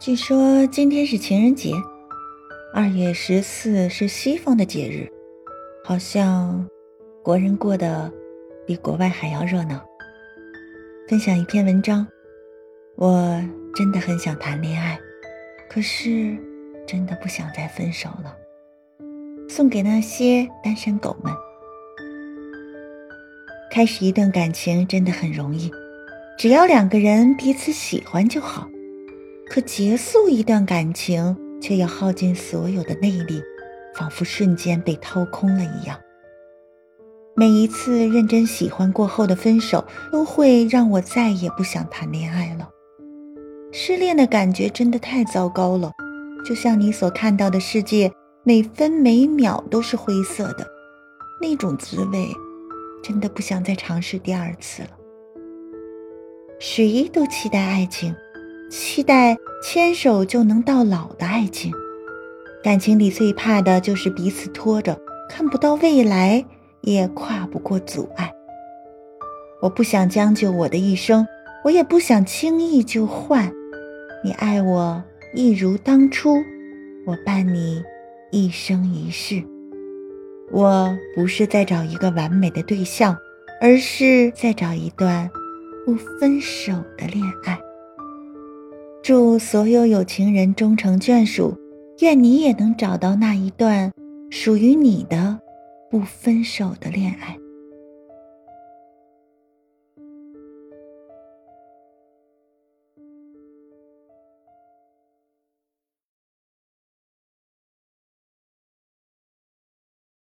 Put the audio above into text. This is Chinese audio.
据说今天是情人节，二月十四是西方的节日，好像国人过得比国外还要热闹。分享一篇文章，我真的很想谈恋爱，可是真的不想再分手了。送给那些单身狗们。开始一段感情真的很容易，只要两个人彼此喜欢就好。可结束一段感情，却要耗尽所有的内力，仿佛瞬间被掏空了一样。每一次认真喜欢过后的分手，都会让我再也不想谈恋爱了。失恋的感觉真的太糟糕了，就像你所看到的世界，每分每秒都是灰色的，那种滋味，真的不想再尝试第二次了。谁都期待爱情。期待牵手就能到老的爱情，感情里最怕的就是彼此拖着，看不到未来，也跨不过阻碍。我不想将就我的一生，我也不想轻易就换。你爱我一如当初，我伴你一生一世。我不是在找一个完美的对象，而是在找一段不分手的恋爱。祝所有有情人终成眷属，愿你也能找到那一段属于你的不分手的恋爱。